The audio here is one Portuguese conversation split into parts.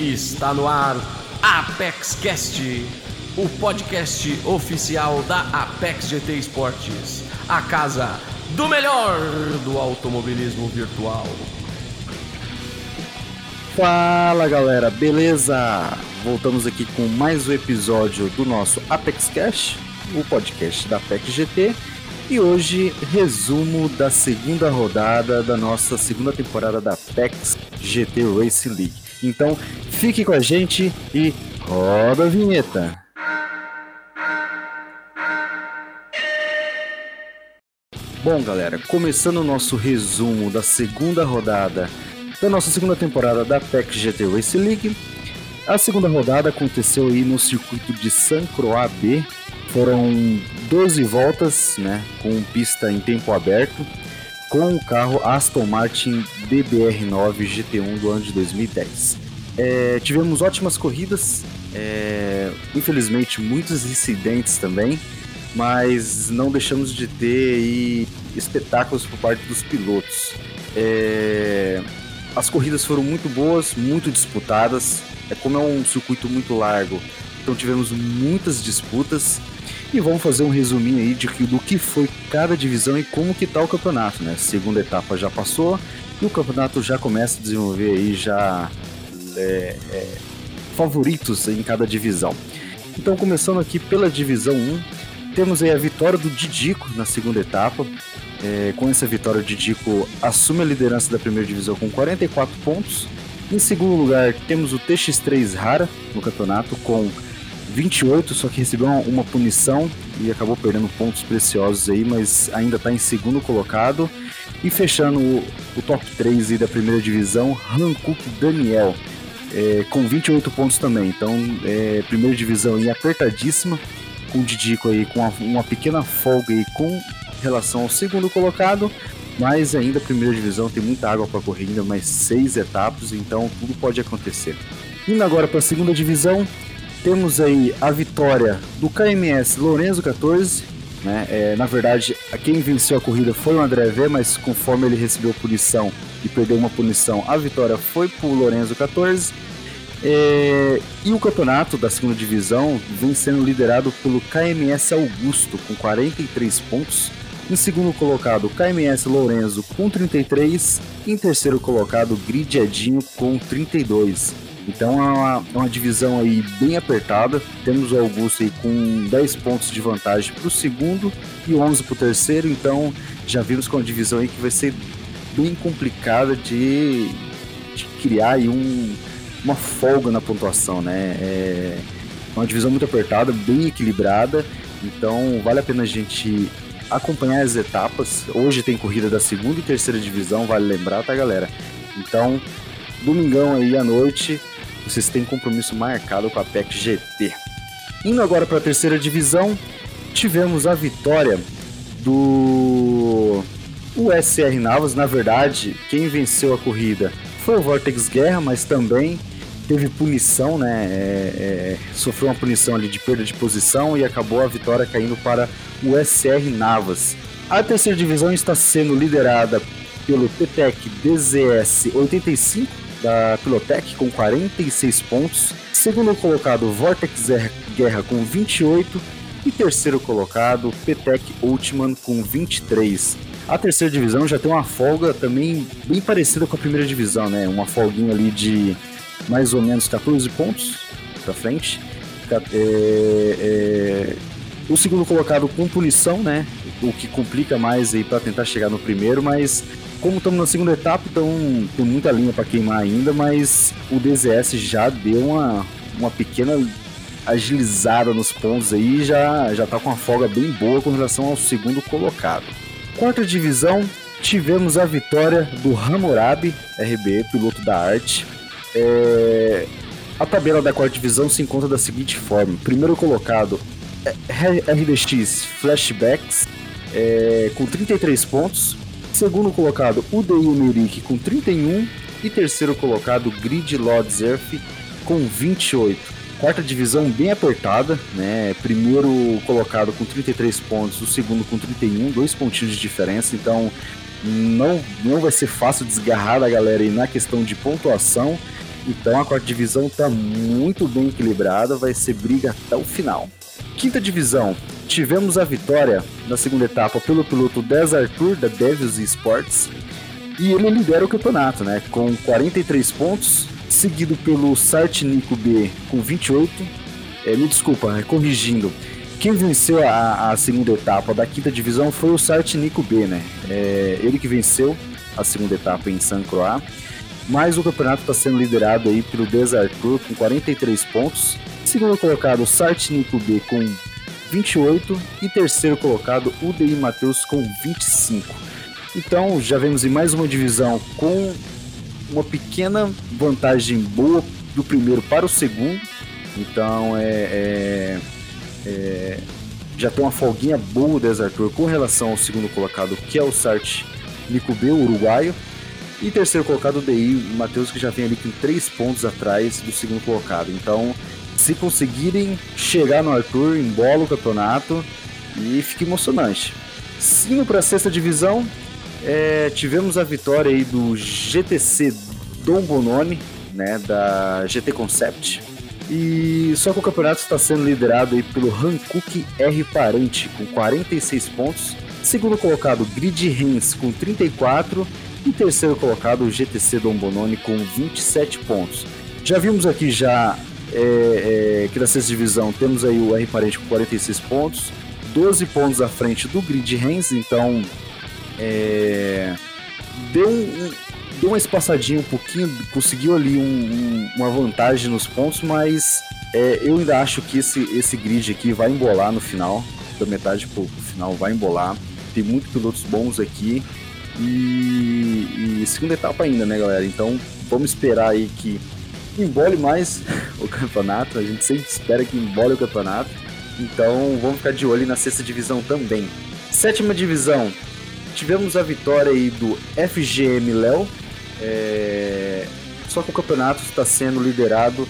Está no ar Apex Cast, o podcast oficial da Apex GT Esportes, a casa do melhor do automobilismo virtual. Fala galera, beleza? Voltamos aqui com mais um episódio do nosso Apex Cash, o podcast da Apex GT. E hoje, resumo da segunda rodada da nossa segunda temporada da Apex GT Racing League. Então, fique com a gente e roda a vinheta. Bom, galera, começando o nosso resumo da segunda rodada da nossa segunda temporada da Apex GT Racing League. A segunda rodada aconteceu aí no circuito de San Croix B. Foram 12 voltas, né, com pista em tempo aberto, com o carro Aston Martin DBR9 GT1 do ano de 2010. É, tivemos ótimas corridas, é, infelizmente muitos incidentes também, mas não deixamos de ter espetáculos por parte dos pilotos. É, as corridas foram muito boas, muito disputadas. É como é um circuito muito largo, então tivemos muitas disputas. E vamos fazer um resuminho aí de que, do que foi cada divisão e como que tá o campeonato, né? Segunda etapa já passou e o campeonato já começa a desenvolver aí já é, é, favoritos em cada divisão. Então começando aqui pela divisão 1, temos aí a vitória do Didico na segunda etapa. É, com essa vitória, o Didico assume a liderança da primeira divisão com 44 pontos. Em segundo lugar, temos o TX3 Rara no campeonato com 28, só que recebeu uma, punição e acabou perdendo pontos preciosos aí, mas ainda está em segundo colocado. E fechando o, o top 3 aí da primeira divisão, Hankook Daniel, é, com 28 pontos também. Então, é, primeira divisão aí apertadíssima, com o Didico aí com uma, uma pequena folga aí com relação ao segundo colocado, mas ainda a primeira divisão tem muita água para correr, ainda mais seis etapas, então tudo pode acontecer. Indo agora para a segunda divisão, temos aí a vitória do KMS Lorenzo 14. Né? É, na verdade, quem venceu a corrida foi o André V, mas conforme ele recebeu punição e perdeu uma punição, a vitória foi para o Lorenzo 14. É, e o campeonato da segunda divisão vem sendo liderado pelo KMS Augusto com 43 pontos. Em segundo colocado, KMS Lorenzo com 33. Em terceiro colocado, Grid Edinho com 32. Então é uma, é uma divisão aí bem apertada. Temos o Augusto aí com 10 pontos de vantagem para o segundo e 11 para o terceiro. Então já vimos com é uma divisão aí que vai ser bem complicada de, de criar aí um, uma folga na pontuação, né? É uma divisão muito apertada, bem equilibrada. Então vale a pena a gente acompanhar as etapas. Hoje tem corrida da segunda e terceira divisão, vale lembrar, tá, galera? Então, domingão aí à noite, vocês têm compromisso marcado com a PEC GT. Indo agora para a terceira divisão, tivemos a vitória do USR Navas. Na verdade, quem venceu a corrida foi o Vortex Guerra, mas também teve punição, né? É, é, sofreu uma punição ali de perda de posição e acabou a vitória caindo para o USR Navas. A terceira divisão está sendo liderada pelo TTEC DZS 85 da Pilotec com 46 pontos, segundo colocado Vortex Guerra com 28 e terceiro colocado Petec Ultiman com 23. A terceira divisão já tem uma folga também bem parecida com a primeira divisão, né? Uma folguinha ali de mais ou menos 14 pontos para frente. É, é, o segundo colocado com punição, né? O que complica mais aí para tentar chegar no primeiro, mas como estamos na segunda etapa, então tem muita linha para queimar ainda, mas o DZS já deu uma, uma pequena agilizada nos pontos aí já já tá com uma folga bem boa com relação ao segundo colocado. Quarta divisão, tivemos a vitória do Hammurabi RB, piloto da arte. É... A tabela da quarta divisão se encontra da seguinte forma: primeiro colocado é RDX Flashbacks é, com 33 pontos, Segundo colocado, o Deil Merik com 31. E terceiro colocado, Grid Lords Earth com 28. Quarta divisão bem apertada, né? Primeiro colocado com 33 pontos, o segundo com 31, dois pontinhos de diferença. Então não, não vai ser fácil desgarrar a galera aí na questão de pontuação. Então a quarta divisão está muito bem equilibrada, vai ser briga até o final. Quinta divisão, tivemos a vitória na segunda etapa pelo piloto Des Arthur da Devils Sports e ele lidera o campeonato, né, com 43 pontos, seguido pelo Sart Nico B com 28. É, me desculpa, é, corrigindo. Quem venceu a, a, segunda etapa da quinta divisão foi o Sart Nico B, né? É, ele que venceu a segunda etapa em San Croix. Mas o campeonato está sendo liderado aí pelo Desartur com 43 pontos. Segundo colocado, Sart Nico B com 28 e terceiro colocado, UDI Matheus com 25. Então já vemos em mais uma divisão com uma pequena vantagem boa do primeiro para o segundo. Então é, é, é já tem uma folguinha boa o Desartur com relação ao segundo colocado, que é o Sart o uruguaio. E terceiro colocado o DI, Matheus, que já vem ali com três pontos atrás do segundo colocado. Então, se conseguirem chegar no Arthur, embola o campeonato e fica emocionante. Indo para a sexta divisão, é, tivemos a vitória aí do GTC Dom Bononi, né, da GT Concept. E só que o campeonato está sendo liderado aí pelo Hankook R Parente com 46 pontos. Segundo colocado, Grid Rens com 34 e terceiro colocado, o GTC Dom Bononi com 27 pontos. Já vimos aqui já é, é, que na sexta divisão temos aí o R Parente com 46 pontos, 12 pontos à frente do Grid Rens, então é, deu, um, deu uma espaçadinha um pouquinho, conseguiu ali um, um, uma vantagem nos pontos, mas é, eu ainda acho que esse, esse grid aqui vai embolar no final, da metade pro final vai embolar. Tem muitos pilotos bons aqui. E, e, segunda etapa ainda, né, galera? Então vamos esperar aí que embole mais o campeonato. A gente sempre espera que embole o campeonato. Então vamos ficar de olho na sexta divisão também. Sétima divisão, tivemos a vitória aí do FGM Léo. É... Só que o campeonato está sendo liderado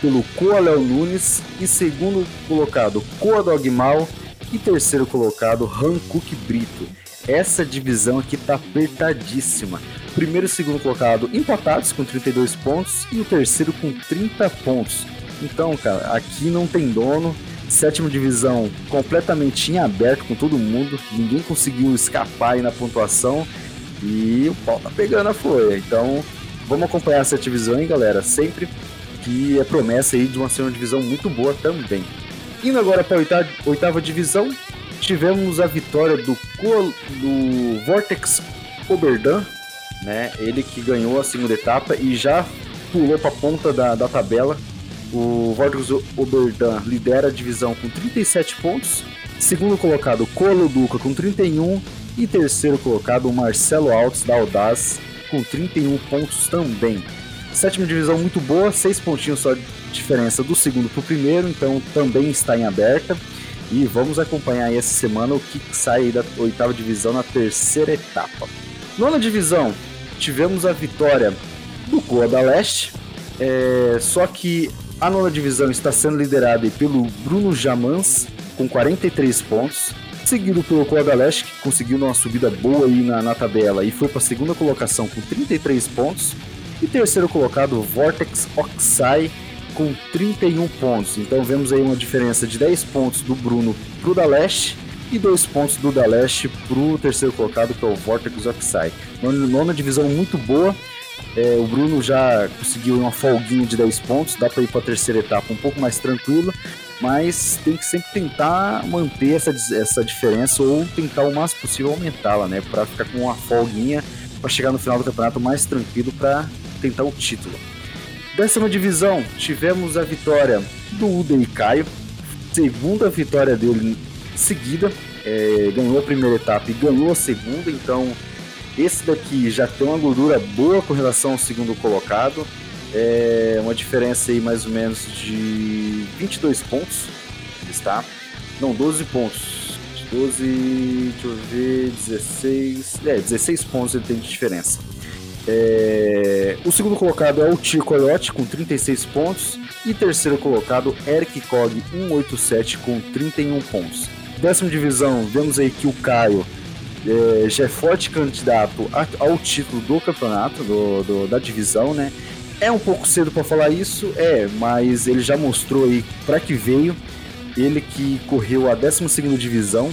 pelo Coa Léo Nunes e segundo colocado Coa Dogmal e terceiro colocado Hankook Brito. Essa divisão aqui tá apertadíssima. Primeiro e segundo colocado empatados com 32 pontos e o terceiro com 30 pontos. Então, cara, aqui não tem dono. Sétima divisão completamente em aberto com todo mundo. Ninguém conseguiu escapar aí na pontuação. E o pau tá pegando a folha. Então, vamos acompanhar essa divisão, hein, galera? Sempre que é promessa aí de uma segunda divisão muito boa também. Indo agora para a oitava, oitava divisão, tivemos a vitória do, do Vortex Oberdan, né? Ele que ganhou a segunda etapa e já pulou para a ponta da, da tabela. O Vortex Oberdan lidera a divisão com 37 pontos. Segundo colocado, Colo Duca com 31. E terceiro colocado, Marcelo Alves da Audaz com 31 pontos também. Sétima divisão muito boa, seis pontinhos só de diferença do segundo para o primeiro, então também está em aberta. E vamos acompanhar essa semana o que sai da oitava divisão na terceira etapa. Nona divisão, tivemos a vitória do Goa da Leste, é, só que a nona divisão está sendo liderada pelo Bruno Jamans, com 43 pontos, seguido pelo Coa da Leste, que conseguiu uma subida boa aí na, na tabela e foi para a segunda colocação com 33 pontos, e terceiro colocado, Vortex Oxai, com 31 pontos. Então vemos aí uma diferença de 10 pontos do Bruno para o Daleste e 2 pontos do Daleste para o terceiro colocado, que é o Vortex Oxide. Nona divisão muito boa. É, o Bruno já conseguiu uma folguinha de 10 pontos, dá para ir para a terceira etapa um pouco mais tranquilo, mas tem que sempre tentar manter essa, essa diferença ou tentar o máximo possível aumentá-la, né? Para ficar com uma folguinha para chegar no final do campeonato mais tranquilo para tentar o título. Décima divisão, tivemos a vitória do Uden Caio, segunda vitória dele seguida, é, ganhou a primeira etapa e ganhou a segunda, então esse daqui já tem uma gordura boa com relação ao segundo colocado, é uma diferença aí mais ou menos de 22 pontos, está, não, 12 pontos, 12, deixa eu ver, 16, é, 16 pontos ele tem de diferença. É... O segundo colocado é o Tio Coyote com 36 pontos. E terceiro colocado, Eric Cog 187 com 31 pontos. Décima divisão, vemos aí que o Caio é, já é forte candidato ao título do campeonato, do, do, da divisão, né? É um pouco cedo para falar isso, é, mas ele já mostrou aí para que veio. Ele que correu a 12 divisão,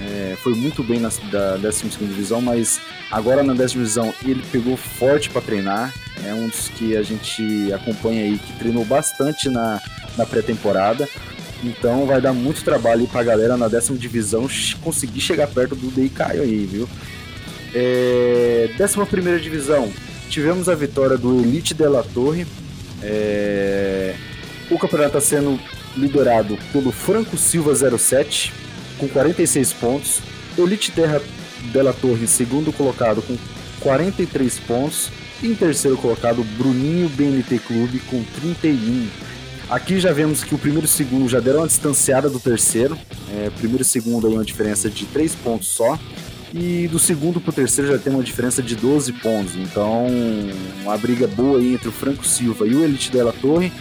é, foi muito bem na da 12 divisão, mas agora na 10 divisão ele pegou forte para treinar. É um dos que a gente acompanha aí, que treinou bastante na, na pré-temporada. Então vai dar muito trabalho para a galera na décima divisão conseguir chegar perto do Dei Caio aí, viu? É, décima primeira divisão, tivemos a vitória do Elite de la Torre. É, o campeonato está sendo liderado pelo Franco Silva 07, com 46 pontos. Elite Terra Della Torre, segundo colocado, com 43 pontos. E em terceiro colocado, Bruninho BNT Clube, com 31 Aqui já vemos que o primeiro e segundo já deram uma distanciada do terceiro. É, primeiro e segundo aí uma diferença de 3 pontos só. E do segundo para o terceiro já tem uma diferença de 12 pontos. Então, uma briga boa aí entre o Franco Silva e o Elite Della Torre.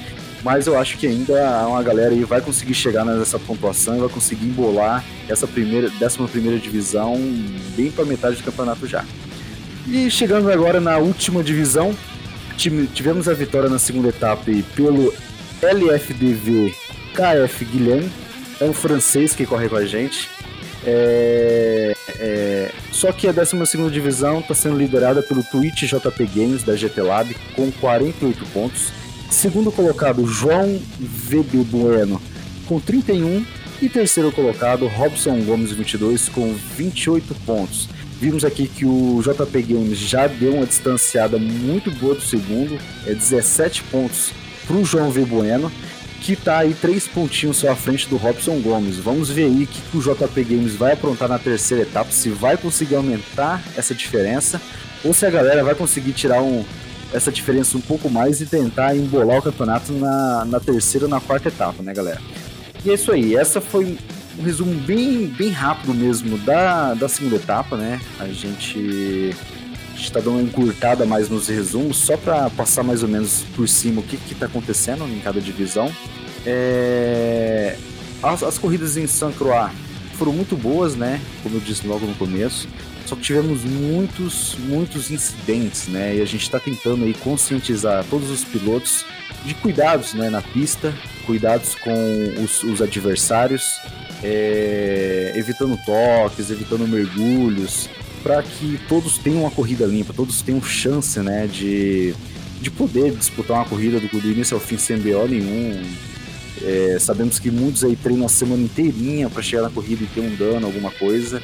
Mas eu acho que ainda uma galera aí vai conseguir chegar nessa pontuação e vai conseguir embolar essa primeira, décima primeira divisão bem para metade do campeonato já. E chegando agora na última divisão, tivemos a vitória na segunda etapa pelo LFDV KF Guilherme, é um francês que corre com a gente. É, é, só que a 12 divisão está sendo liderada pelo Twitch JP Games da GT Lab com 48 pontos. Segundo colocado, João VB Bueno com 31. E terceiro colocado, Robson Gomes 22 com 28 pontos. Vimos aqui que o JP Games já deu uma distanciada muito boa do segundo, é 17 pontos para o João V. Bueno, que está aí três pontinhos só à frente do Robson Gomes. Vamos ver aí o que, que o JP Games vai aprontar na terceira etapa, se vai conseguir aumentar essa diferença ou se a galera vai conseguir tirar um, essa diferença um pouco mais e tentar embolar o campeonato na, na terceira ou na quarta etapa, né, galera? E é isso aí, essa foi um resumo bem, bem rápido mesmo da, da segunda etapa, né? A gente está dando uma encurtada mais nos resumos, só para passar mais ou menos por cima o que está acontecendo em cada divisão. É... As, as, corridas em San Croix foram muito boas, né? Como eu disse logo no começo. Só que tivemos muitos, muitos incidentes, né? E a gente está tentando aí conscientizar todos os pilotos de cuidados, né, na pista, cuidados com os, os adversários, é... evitando toques, evitando mergulhos, para que todos tenham uma corrida limpa, todos tenham chance, né, de, de poder disputar uma corrida do, do início ao fim sem BO nenhum. É, sabemos que muitos aí treinam a semana inteirinha para chegar na corrida e ter um dano, alguma coisa.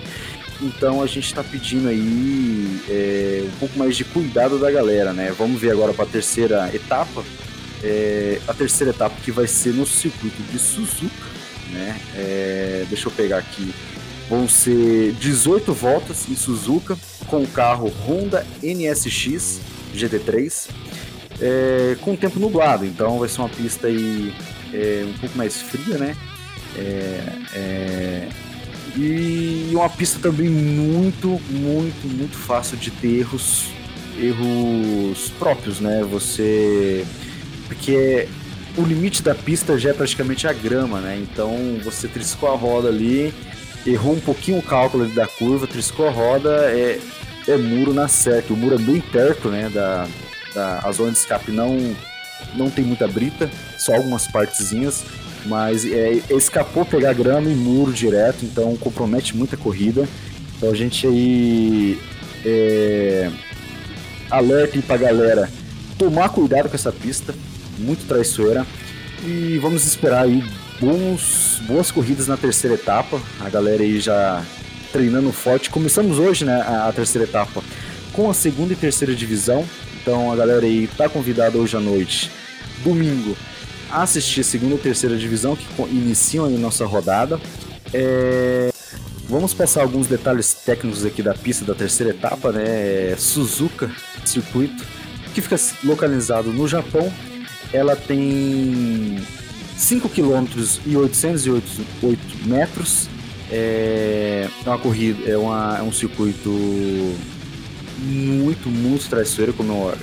Então a gente está pedindo aí é, um pouco mais de cuidado da galera, né? Vamos ver agora para a terceira etapa. É, a terceira etapa que vai ser no circuito de Suzuka, né? É, deixa eu pegar aqui Vão ser 18 voltas em Suzuka com o carro Honda NSX GT3 é, com tempo nublado, então vai ser uma pista aí é, um pouco mais fria, né? É, é, e uma pista também muito, muito, muito fácil de ter erros, erros próprios, né? Você. Porque o limite da pista já é praticamente a grama, né? Então você triscou a roda ali errou um pouquinho o cálculo da curva, triscou a roda, é, é muro na certa. O muro é bem perto, né, da, da a zona de escape não não tem muita brita, só algumas partezinhas, mas é, escapou pegar grama e muro direto, então compromete muita corrida. Então a gente aí é, alerta aí pra galera tomar cuidado com essa pista, muito traiçoeira. E vamos esperar aí bons, boas corridas na terceira etapa. A galera aí já treinando forte. Começamos hoje, né, a, terceira etapa com a segunda e terceira divisão. Então a galera aí tá convidada hoje à noite, domingo, a assistir segunda e terceira divisão que iniciam a nossa rodada. É... Vamos passar alguns detalhes técnicos aqui da pista da terceira etapa, né? Suzuka circuito, que fica localizado no Japão. Ela tem 5 km e 808 metros. É, é uma corrida, é, uma, é um circuito muito, muito traiçoeiro, como eu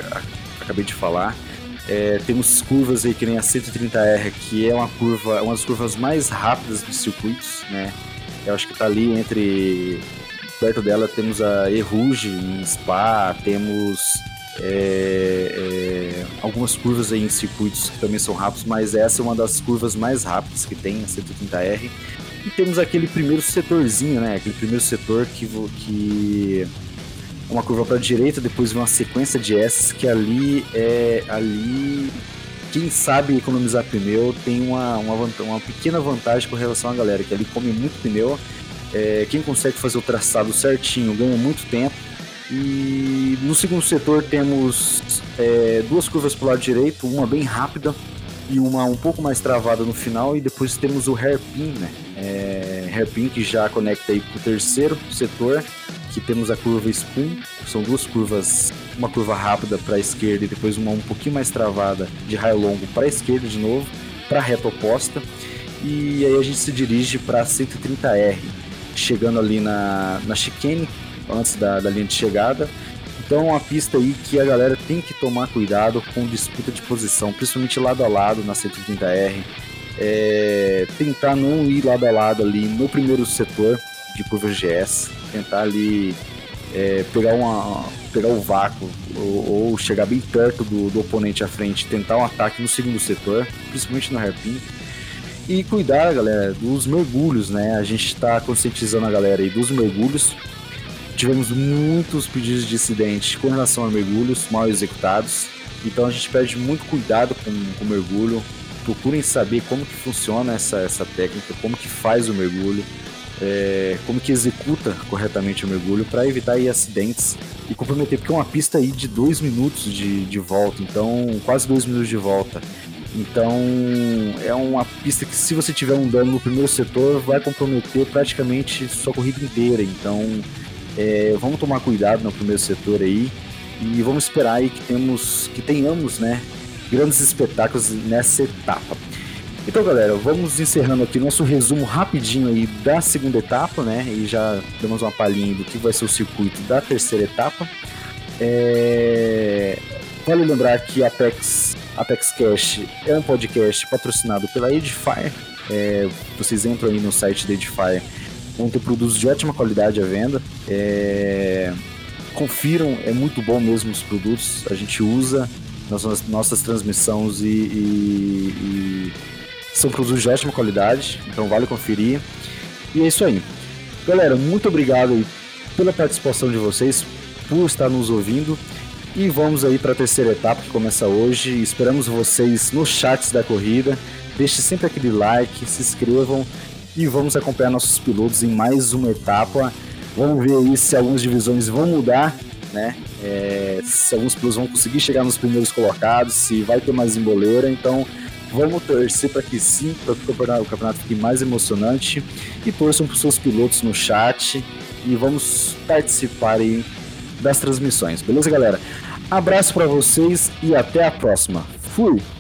acabei de falar. É, temos curvas aí que nem a 130R, que é uma curva, uma das curvas mais rápidas dos circuitos, né? Eu acho que está ali entre perto dela temos a Eruge em Spa, temos é, é, algumas curvas aí em circuitos que também são rápidos, mas essa é uma das curvas mais rápidas que tem, a 130R. E temos aquele primeiro setorzinho, né? Aquele primeiro setor que, que é uma curva para a direita, depois uma sequência de S que ali é ali quem sabe economizar pneu tem uma, uma, uma pequena vantagem com relação à galera, que ali come muito pneu. É, quem consegue fazer o traçado certinho ganha muito tempo e no segundo setor temos é, duas curvas para o lado direito, uma bem rápida e uma um pouco mais travada no final. E depois temos o hairpin, né? É, hairpin que já conecta aí para o terceiro setor, que temos a curva spoon, são duas curvas, uma curva rápida para a esquerda e depois uma um pouquinho mais travada de raio longo para a esquerda de novo, para a reta oposta. E aí a gente se dirige para 130R, chegando ali na, na chicane, antes da, da linha de chegada. Então é uma pista aí que a galera tem que tomar cuidado com disputa de posição, principalmente lado a lado na 130R. É, tentar não ir lado a lado ali no primeiro setor de curva GS, tentar ali é, pegar, uma, pegar o vácuo ou, ou chegar bem perto do, do, oponente à frente, tentar um ataque no segundo setor, principalmente no hairpin. E cuidar, galera, dos mergulhos, né? A gente está conscientizando a galera aí dos mergulhos, tivemos muitos pedidos de acidente com relação a mergulhos mal executados. Então a gente pede muito cuidado com, com o mergulho. Procurem saber como que funciona essa, essa técnica, como que faz o mergulho, é, como que executa corretamente o mergulho para evitar aí, acidentes e comprometer, porque é uma pista aí de dois minutos de, de volta, então quase dois minutos de volta. Então é uma pista que se você tiver um dano no primeiro setor vai comprometer praticamente sua corrida inteira. Então é, vamos tomar cuidado no primeiro setor aí e vamos esperar aí que temos, que tenhamos, né, grandes espetáculos nessa etapa. Então, galera, vamos encerrando aqui nosso resumo rapidinho aí da segunda etapa, né? E já demos uma palhinha do que vai ser o circuito da terceira etapa. É... Vale lembrar que a Apex, Apex Cash é um podcast patrocinado pela Edifier. É... Vocês entram aí no site da Edifier vão ter produtos de ótima qualidade à venda. É... Confiram, é muito bom mesmo os produtos. A gente usa nas nossas transmissões e, e, e são produtos de ótima qualidade, então vale conferir. E é isso aí. Galera, muito obrigado pela participação de vocês, por estar nos ouvindo. E vamos aí para a terceira etapa que começa hoje. Esperamos vocês nos chats da corrida. Deixe sempre aquele like, se inscrevam e vamos acompanhar nossos pilotos em mais uma etapa. Vamos ver aí se algumas divisões vão mudar, né? É, se alguns pilotos vão conseguir chegar nos primeiros colocados, se vai ter mais emboleira. Então vamos torcer para que sim, para que o campeonato, fique mais emocionante e torçam para os seus pilotos no chat e vamos participar aí das transmissões, beleza, galera? Abraço para vocês e até a próxima. Fui!